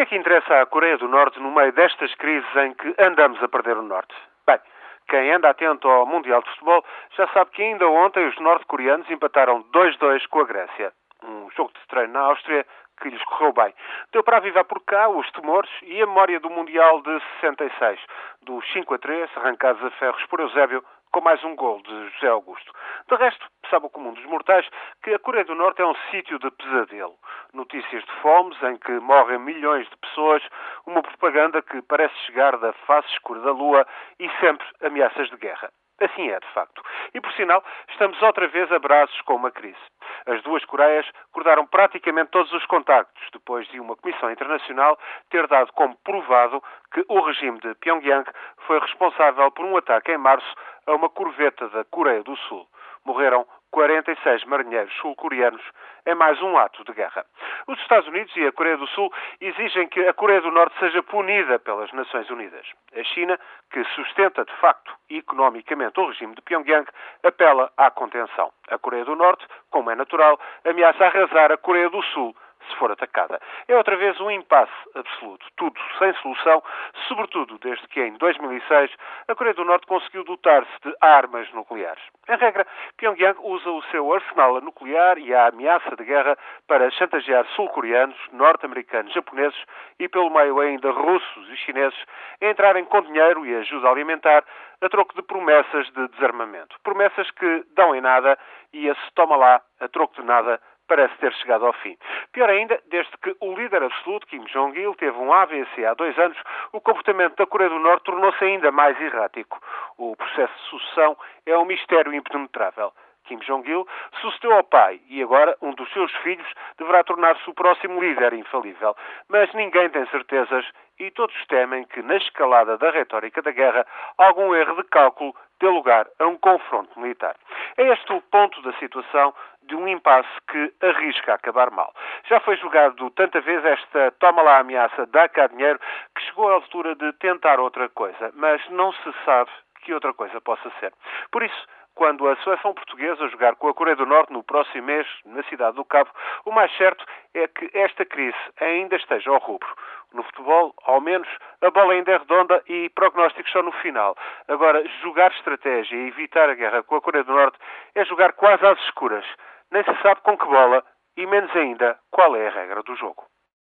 que é que interessa à Coreia do Norte no meio destas crises em que andamos a perder o Norte? Bem, quem anda atento ao Mundial de Futebol já sabe que ainda ontem os norte-coreanos empataram 2-2 com a Grécia. Um jogo de treino na Áustria que lhes correu bem. Deu para avivar por cá os temores e a memória do Mundial de 66, dos 5 a 3, arrancados a ferros por Eusébio, com mais um gol de José Augusto. De resto, sabe o comum dos mortais que a Coreia do Norte é um sítio de pesadelo. Notícias de fomes em que morrem milhões de pessoas, uma propaganda que parece chegar da face escura da lua e sempre ameaças de guerra. Assim é, de facto. E, por sinal, estamos outra vez a braços com uma crise. As duas Coreias cortaram praticamente todos os contactos, depois de uma comissão internacional ter dado como provado que o regime de Pyongyang foi responsável por um ataque em março a uma corveta da Coreia do Sul. Morreram 46 marinheiros sul-coreanos em mais um ato de guerra. Os Estados Unidos e a Coreia do Sul exigem que a Coreia do Norte seja punida pelas Nações Unidas. A China, que sustenta de facto economicamente o regime de Pyongyang, apela à contenção. A Coreia do Norte, como é natural, ameaça arrasar a Coreia do Sul for atacada. É outra vez um impasse absoluto, tudo sem solução, sobretudo desde que em 2006 a Coreia do Norte conseguiu dotar-se de armas nucleares. Em regra, Pyongyang usa o seu arsenal nuclear e a ameaça de guerra para chantagear sul-coreanos, norte-americanos, japoneses e, pelo meio ainda, russos e chineses a entrarem com dinheiro e ajuda alimentar a troco de promessas de desarmamento. Promessas que dão em nada e a se toma lá, a troco de nada, parece ter chegado ao fim. Pior ainda, desde que o líder absoluto, Kim Jong-il, teve um AVC há dois anos, o comportamento da Coreia do Norte tornou-se ainda mais errático. O processo de sucessão é um mistério impenetrável. Kim Jong-il sucedeu ao pai e agora um dos seus filhos deverá tornar-se o próximo líder infalível. Mas ninguém tem certezas e todos temem que, na escalada da retórica da guerra, algum erro de cálculo dê lugar a um confronto militar. É este o ponto da situação de um impasse que arrisca acabar mal. Já foi julgado tanta vez esta toma lá ameaça, dá cá dinheiro, que chegou à altura de tentar outra coisa, mas não se sabe que outra coisa possa ser. Por isso, quando a seleção portuguesa jogar com a Coreia do Norte no próximo mês, na cidade do Cabo, o mais certo é que esta crise ainda esteja ao rubro. No futebol, ao menos, a bola ainda é redonda e prognósticos só no final. Agora, jogar estratégia e evitar a guerra com a Coreia do Norte é jogar quase às escuras. Nem se sabe com que bola e menos ainda qual é a regra do jogo.